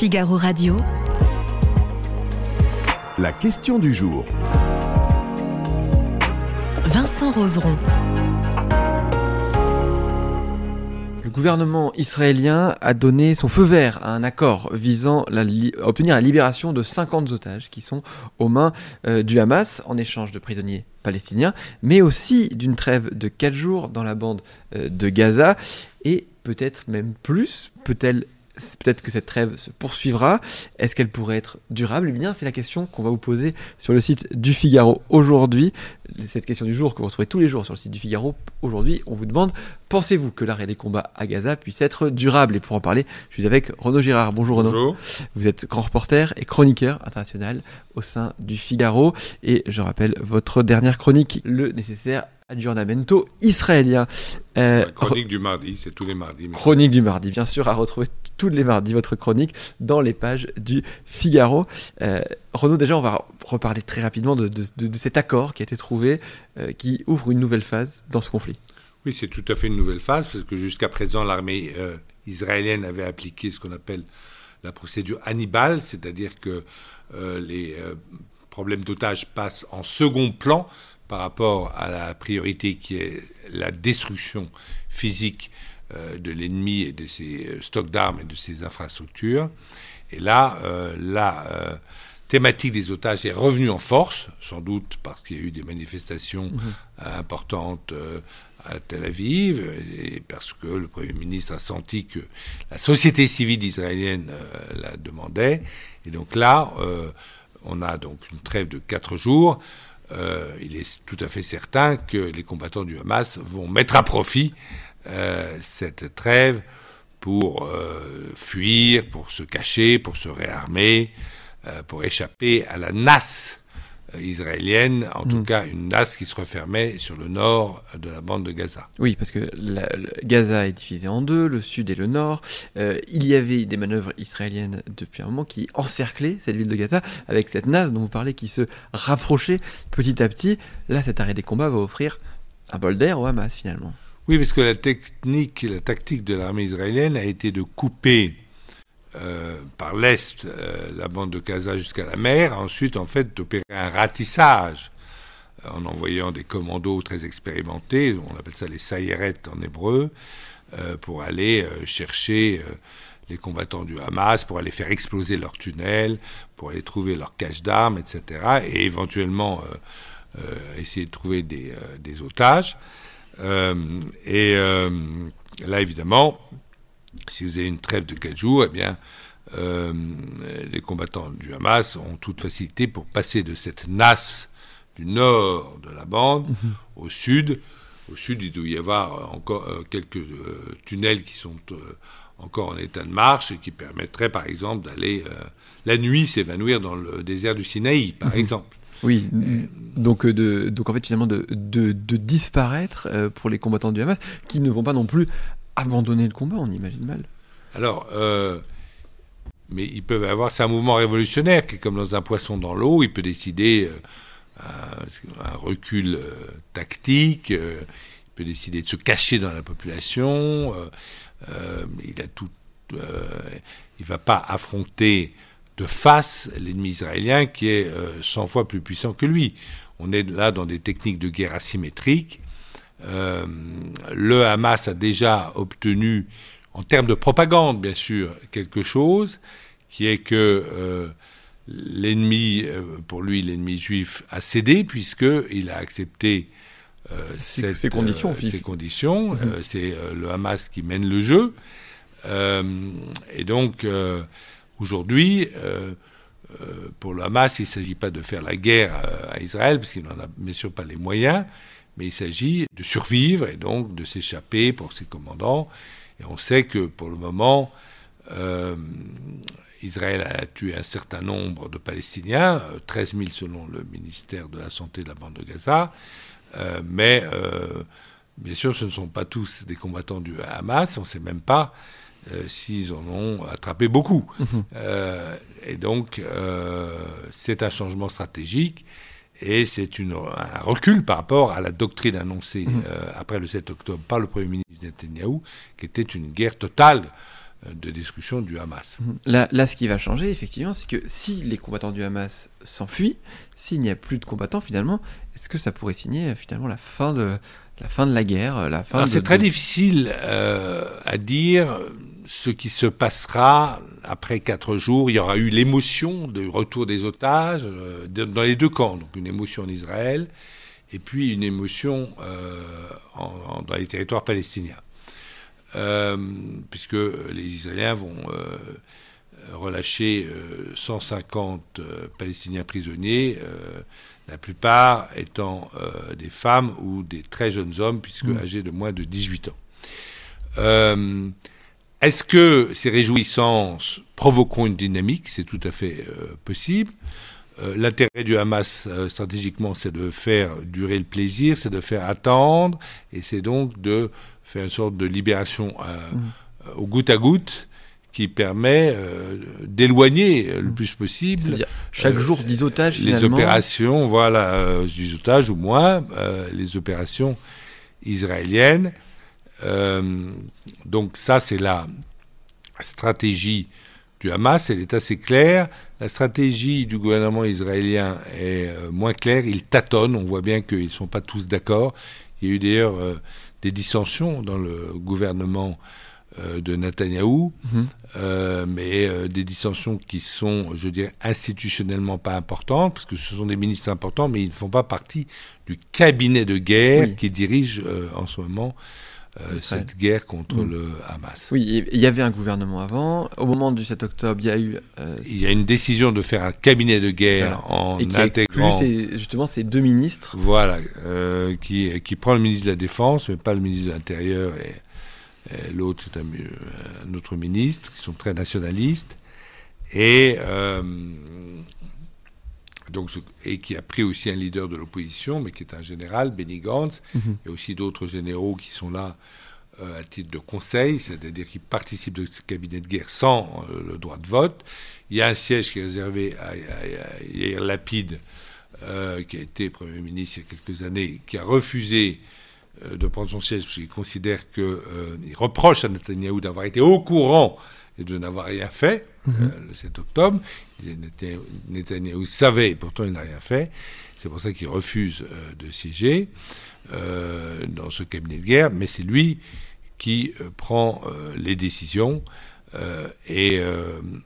Figaro Radio. La question du jour. Vincent Roseron. Le gouvernement israélien a donné son feu vert à un accord visant la à obtenir la libération de 50 otages qui sont aux mains euh, du Hamas en échange de prisonniers palestiniens, mais aussi d'une trêve de 4 jours dans la bande euh, de Gaza et peut-être même plus. Peut-elle peut-être que cette trêve se poursuivra. Est-ce qu'elle pourrait être durable Eh bien, c'est la question qu'on va vous poser sur le site du Figaro aujourd'hui. Cette question du jour que vous retrouvez tous les jours sur le site du Figaro. Aujourd'hui, on vous demande pensez-vous que l'arrêt des combats à Gaza puisse être durable? Et pour en parler, je suis avec Renaud Girard. Bonjour Renaud. Bonjour. Vous êtes grand reporter et chroniqueur international au sein du Figaro. Et je rappelle votre dernière chronique, le nécessaire aggiornamento israélien. Euh, chronique du mardi, c'est tous les mardis. Chronique du mardi, bien sûr, à retrouver tous les mardis, votre chronique dans les pages du Figaro. Euh, Renaud, déjà, on va reparler très rapidement de, cet accord qui a été trouvé, euh, qui ouvre une nouvelle phase dans ce conflit. Oui, c'est tout à fait une nouvelle phase, parce que jusqu'à présent, l'armée israélienne avait appliqué ce qu'on appelle la procédure Hannibal, c'est-à-dire que les problèmes d'otages passent en second plan par rapport à la priorité qui est la destruction physique euh, de l'ennemi et de ses euh, stocks d'armes et de ses infrastructures. Et là, euh, la thématique des otages est revenue en force, sans doute parce qu'il y a eu des manifestations mhm. importantes à Tel Aviv, et parce que le Premier ministre a senti que la société civile israélienne la demandait. Et donc là, on a donc une trêve de quatre jours. Il est tout à fait certain que les combattants du Hamas vont mettre à profit euh, cette trêve pour euh, fuir, pour se cacher, pour se réarmer, euh, pour échapper à la nasse israélienne, en tout mm. cas une nasse qui se refermait sur le nord de la bande de Gaza. Oui, parce que Gaza est divisé en deux, le sud et le nord. il y avait des manœuvres israéliennes depuis un moment qui encerclaient cette ville de Gaza avec cette nasse dont vous parlez qui se rapprochait petit à petit. Là, cet arrêt des combats va offrir un bol d'air au Hamas finalement. Oui, parce que la technique, la tactique de l'armée israélienne a été de couper euh, par l'est euh, la bande de Gaza jusqu'à la mer, ensuite en fait d'opérer un ratissage euh, en envoyant des commandos très expérimentés, on appelle ça les sayeret en hébreu, pour aller chercher les combattants du Hamas, pour aller faire exploser leurs tunnels, pour aller trouver leurs caches d'armes, etc., et éventuellement essayer de trouver des, otages. Et là, évidemment, si vous avez une trêve de 4 jours, eh bien, euh, les combattants du Hamas ont toute facilité pour passer de cette nasse du nord de la bande mhm. au sud. Au sud, il doit y avoir encore quelques tunnels qui sont encore en état de marche et qui permettraient, par exemple, d'aller la nuit s'évanouir dans le désert du Sinaï, par mhm. exemple. Oui, donc, euh, de, donc en fait finalement de, de, disparaître euh, pour les combattants du Hamas qui ne vont pas non plus abandonner le combat, on imagine mal. Alors, euh, mais ils peuvent avoir, c'est un mouvement révolutionnaire qui est comme dans un poisson dans l'eau, il peut décider un, recul tactique, il peut décider de se cacher dans la population, il a tout, il va pas affronter de face l'ennemi israélien qui est 100 euh, fois plus puissant que lui. On est là dans des techniques de guerre asymétriques. Euh, le Hamas a déjà obtenu, en termes de propagande bien sûr, quelque chose, qui est que euh, l'ennemi, pour lui, l'ennemi juif a cédé puisqu'il a accepté ces conditions. ces conditions. Mhm. C'est le Hamas qui mène le jeu. et donc, Aujourd'hui, euh, euh, pour le Hamas, il ne s'agit pas de faire la guerre euh, à Israël, parce qu'il n'en a bien sûr pas les moyens, mais il s'agit de survivre et donc de s'échapper pour ses commandants. Et on sait que pour le moment, Israël a tué un certain nombre de Palestiniens, 13 000 selon le ministère de la Santé de la bande de Gaza, mais bien sûr ce ne sont pas tous des combattants du Hamas, on ne sait même pas euh, s'ils en ont attrapé beaucoup. Mhm. Euh, et donc, euh, c'est un changement stratégique et c'est un recul par rapport à la doctrine annoncée mhm. après le 7 octobre par le Premier ministre Netanyahu, qui était une guerre totale de destruction du Hamas. Mhm. Là, là, ce qui va changer, effectivement, c'est que si les combattants du Hamas s'enfuient, s'il n'y a plus de combattants, finalement, est-ce que ça pourrait signer finalement la fin de la, fin de la guerre la fin C'est très difficile euh, à dire ce qui se passera après quatre jours. Il y aura eu l'émotion du retour des otages euh, dans les deux camps, donc une émotion en Israël et puis une émotion euh, en, dans les territoires palestiniens. Euh, puisque les Israéliens vont relâcher 150 Palestiniens prisonniers, la plupart étant des femmes ou des très jeunes hommes, puisque mmh. âgés de moins de 18 ans. Est-ce que ces réjouissances provoqueront une dynamique? C'est tout à fait possible. Euh, l'intérêt du Hamas euh, stratégiquement, c'est de faire durer le plaisir, c'est de faire attendre, et c'est donc de faire une sorte de libération euh, mm. au goutte à goutte qui permet d'éloigner le mm. plus possible. chaque jour 10 otages, Les opérations, voilà, 10 otages ou moins, les opérations israéliennes. Donc ça, c'est la stratégie du Hamas, elle est assez claire. La stratégie du gouvernement israélien est euh, moins claire. Ils tâtonnent. On voit bien qu'ils ne sont pas tous d'accord. Il y a eu d'ailleurs euh, des dissensions dans le gouvernement euh, de Netanyahou, mhm. mais des dissensions qui sont, je dirais, institutionnellement pas importantes, parce que ce sont des ministres importants, mais ils ne font pas partie du cabinet de guerre qui dirige en ce moment euh, cette guerre contre mm. le Hamas. Oui, il y avait un gouvernement avant. Au moment du 7 octobre, il y a eu. Euh, il y a une décision de faire un cabinet de guerre en et qui intégrant. justement ces deux ministres. Voilà, euh, qui, qui prend le ministre de la Défense, mais pas le ministre de l'Intérieur et, l'autre, un, un, autre ministre, qui sont très nationalistes. Et donc, et qui a pris aussi un leader de l'opposition, mais qui est un général, Benny Gantz. Mhm. Il y a aussi d'autres généraux qui sont là euh, à titre de conseil, c'est-à-dire qui participent de ce cabinet de guerre sans euh, le droit de vote. Il y a un siège qui est réservé à, Yair Lapide, euh, qui a été Premier ministre il y a quelques années, qui a refusé de prendre son siège parce qu'il considère qu'il reproche à Netanyahou d'avoir été au courant et de n'avoir rien fait mhm. le 7 octobre. Netanyahu savait, pourtant il n'a rien fait. C'est pour ça qu'il refuse euh, de siéger euh, dans ce cabinet de guerre, mais c'est lui qui euh, prend les décisions. Et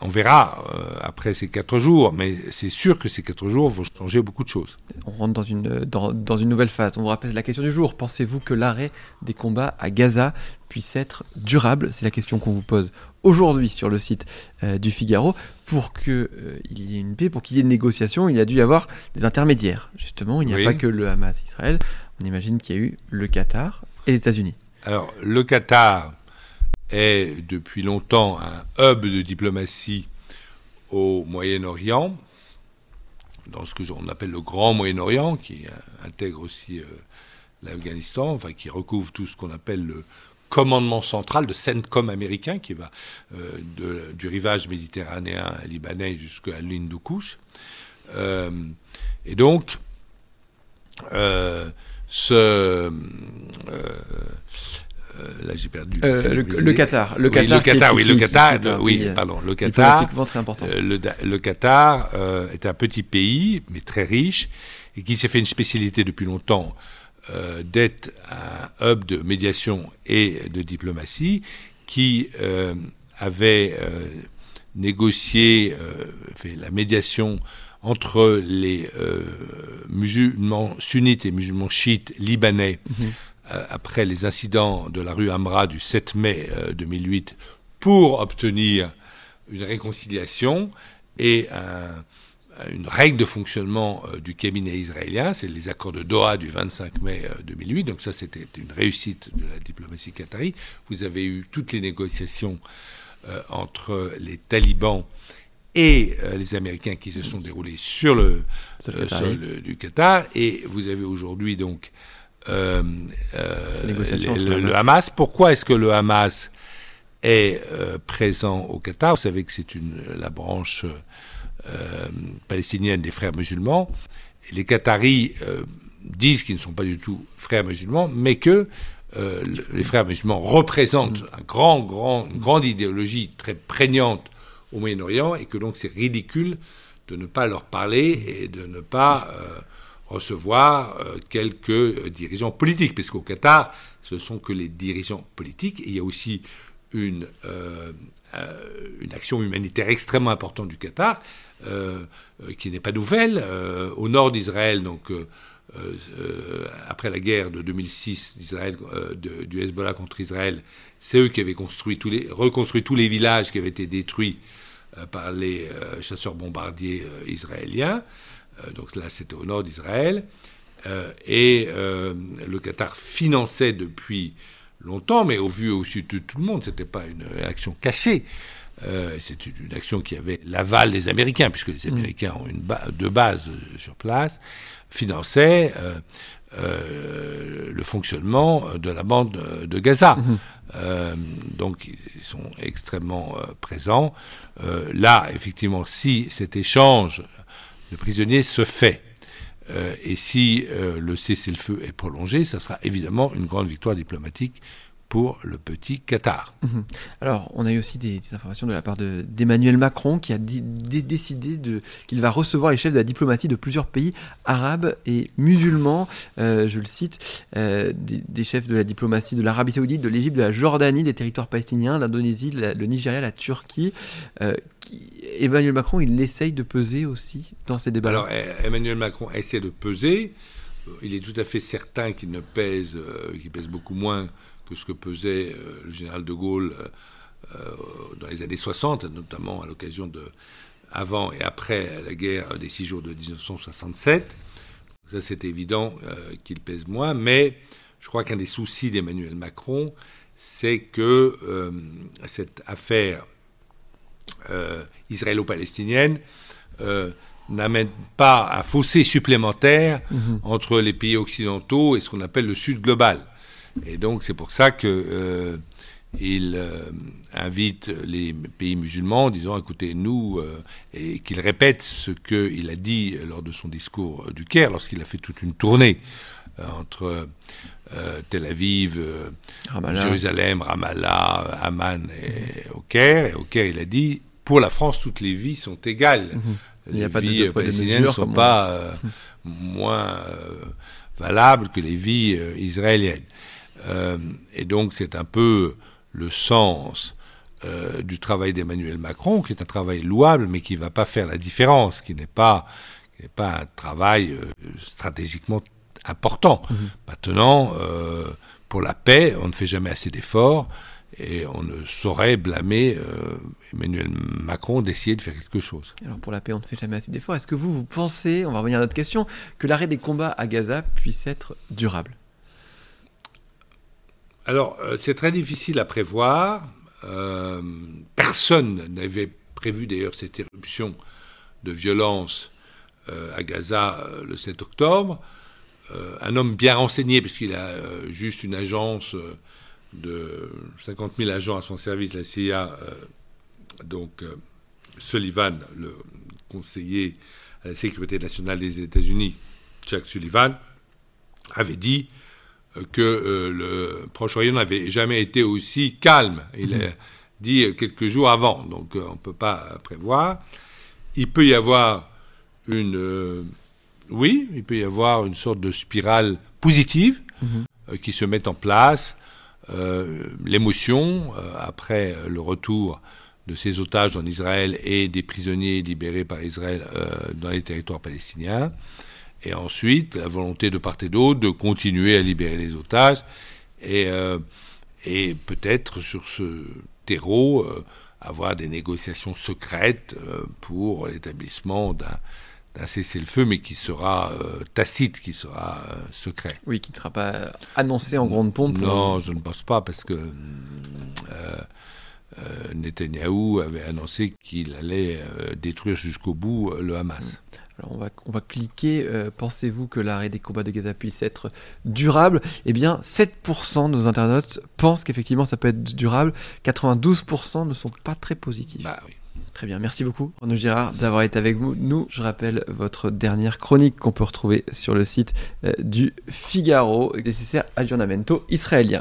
on verra après ces quatre jours, mais c'est sûr que ces quatre jours vont changer beaucoup de choses. On rentre dans une, dans, dans une nouvelle phase. On vous rappelle la question du jour. Pensez-vous que l'arrêt des combats à Gaza puisse être durable? C'est la question qu'on vous pose aujourd'hui sur le site euh, du Figaro. Pour qu'il euh, y ait une paix, pour qu'il y ait une négociation, il a dû y avoir des intermédiaires. Justement, il n'y a pas que le Hamas Israël. On imagine qu'il y a eu le Qatar et les États-Unis. Alors, le Qatar est depuis longtemps un hub de diplomatie au Moyen-Orient, dans ce que on appelle le Grand Moyen-Orient, qui intègre aussi euh, l'Afghanistan, enfin qui recouvre tout ce qu'on appelle le commandement central de CENTCOM américain qui va euh, du rivage méditerranéen libanais jusqu'à de Euh, et donc, ce. Euh, là, j'ai perdu. Le, Qatar. Le Qatar, oui, le Qatar, oui, le Qatar, oui, pardon, le Qatar. très important. Le, le, Qatar est un petit pays, mais très riche, et qui s'est fait une spécialité depuis longtemps euh, d'être un hub de médiation et de diplomatie qui euh, avait euh, négocié, fait la médiation entre les musulmans sunnites et musulmans chiites libanais mhm. Après les incidents de la rue Amra du 7 mai 2008 pour obtenir une réconciliation et un une règle de fonctionnement euh, du cabinet israélien, c'est les accords de Doha du 25 mai 2008. Euh, Donc ça, c'était une réussite de la diplomatie qatari. Vous avez eu toutes les négociations euh, entre les talibans et les Américains qui se sont déroulées sur le sol du Qatar. Et vous avez aujourd'hui donc le, le, Hamas. Pourquoi est-ce que le Hamas est présent au Qatar? Vous savez que c'est la branche euh, palestinienne des frères musulmans. les Qataris euh, disent qu'ils ne sont pas du tout frères musulmans, mais que les frères musulmans représentent un grand, grand, une grande idéologie très prégnante au Moyen-Orient et que donc c'est ridicule de ne pas leur parler et de ne pas recevoir quelques dirigeants politiques, parce qu'au Qatar, ce sont que les dirigeants politiques. il y a aussi une, une action humanitaire extrêmement importante du Qatar, euh, euh, qui n'est pas nouvelle. Euh, au nord d'Israël, donc après la guerre de 2006 d'Israël, du Hezbollah contre Israël, c'est eux qui avaient construit tous les, reconstruit tous les villages qui avaient été détruits par les chasseurs bombardiers israéliens. Donc là, c'était au nord d'Israël. et le Qatar finançait depuis longtemps, mais au vu au-dessus de tout le monde, c'était pas une action cachée. Euh, c'est une action qui avait l'aval des Américains, puisque les mm. Américains ont une de base sur place, finançait euh, euh, le fonctionnement de la bande de Gaza. Mm-hmm. donc ils sont extrêmement présents. là, effectivement, si cet échange de prisonniers se fait, et si le cessez-le-feu est prolongé, ça sera évidemment une grande victoire diplomatique pour le petit Qatar. Mhm. Alors, on a eu aussi des, informations de la part d'Emmanuel Macron qui a décidé qu'il va recevoir les chefs de la diplomatie de plusieurs pays arabes et musulmans. Euh, je le cite, euh, des, chefs de la diplomatie de l'Arabie Saoudite, de l'Égypte, de la Jordanie, des territoires palestiniens, l'Indonésie, le Nigeria, la Turquie. Euh, Emmanuel Macron, il essaye de peser aussi dans ces débats. Alors, Emmanuel Macron essaie de peser. Il est tout à fait certain qu'il ne pèse, qu'il pèse beaucoup moins que ce que pesait euh, le général de Gaulle euh, euh, dans les années 60, notamment à l'occasion de avant et après la guerre des six jours de 1967. Ça, c'est évident qu'il pèse moins, mais je crois qu'un des soucis d'Emmanuel Macron, c'est que cette affaire israélo-palestinienne n'amène pas un fossé supplémentaire mm-hmm. entre les pays occidentaux et ce qu'on appelle le Sud global. Et donc c'est pour ça que euh, il euh, invite les pays musulmans en disant écoutez, nous, euh, et qu'il répète ce qu'il a dit lors de son discours du Caire, lorsqu'il a fait toute une tournée entre Tel Aviv, Jérusalem, Ramallah, Amman et au Caire. Et au Caire, il a dit pour la France, toutes les vies sont égales. Mhm. Les vies palestiniennes ne sont pas moins valables que les vies israéliennes. Euh, et donc c'est un peu le sens euh, du travail d'Emmanuel Macron, qui est un travail louable, mais qui ne va pas faire la différence, qui n'est pas, pas un travail euh, stratégiquement important. Mhm. Maintenant, pour la paix, on ne fait jamais assez d'efforts et on ne saurait blâmer Emmanuel Macron d'essayer de faire quelque chose. Alors pour la paix, on ne fait jamais assez d'efforts. Est-ce que vous, vous pensez, on va revenir à notre question, que l'arrêt des combats à Gaza puisse être durable? Alors, euh, c'est très difficile à prévoir. Euh, personne n'avait prévu d'ailleurs cette éruption de violence euh, à Gaza le 7 octobre. un homme bien renseigné, puisqu'il a juste une agence de 50 000 agents à son service, la CIA, donc Sullivan, le conseiller à la sécurité nationale des États-Unis, Jack Sullivan, avait dit que euh, le Proche-Orient n'avait jamais été aussi calme. Il a dit quelques jours avant, donc euh, on ne peut pas prévoir. Il peut y avoir une... Euh, oui, il peut y avoir une sorte de spirale positive qui se met en place. L'émotion, après le retour de ces otages en Israël et des prisonniers libérés par Israël dans les territoires palestiniens. Et ensuite la volonté de part et d'autre de continuer à libérer les otages, et, euh, et peut-être sur ce terreau euh, avoir des négociations secrètes euh, pour l'établissement d'un d'un cessez-le-feu, mais qui sera tacite, qui sera secret. Oui, qui ne sera pas annoncé en grande pompe. Non, je ne pense pas, parce que Netanyahou avait annoncé qu'il allait détruire jusqu'au bout le Hamas. Alors on va, on va cliquer, euh, pensez-vous que l'arrêt des combats de Gaza puisse être durable? Eh bien, 7% de nos internautes pensent qu'effectivement ça peut être durable, 92% ne sont pas très positifs. Bah oui. Très bien, merci beaucoup Renaud Girard d'avoir été avec vous. Nous, je rappelle votre dernière chronique qu'on peut retrouver sur le site euh, du Figaro, nécessaire aggiornamento israélien.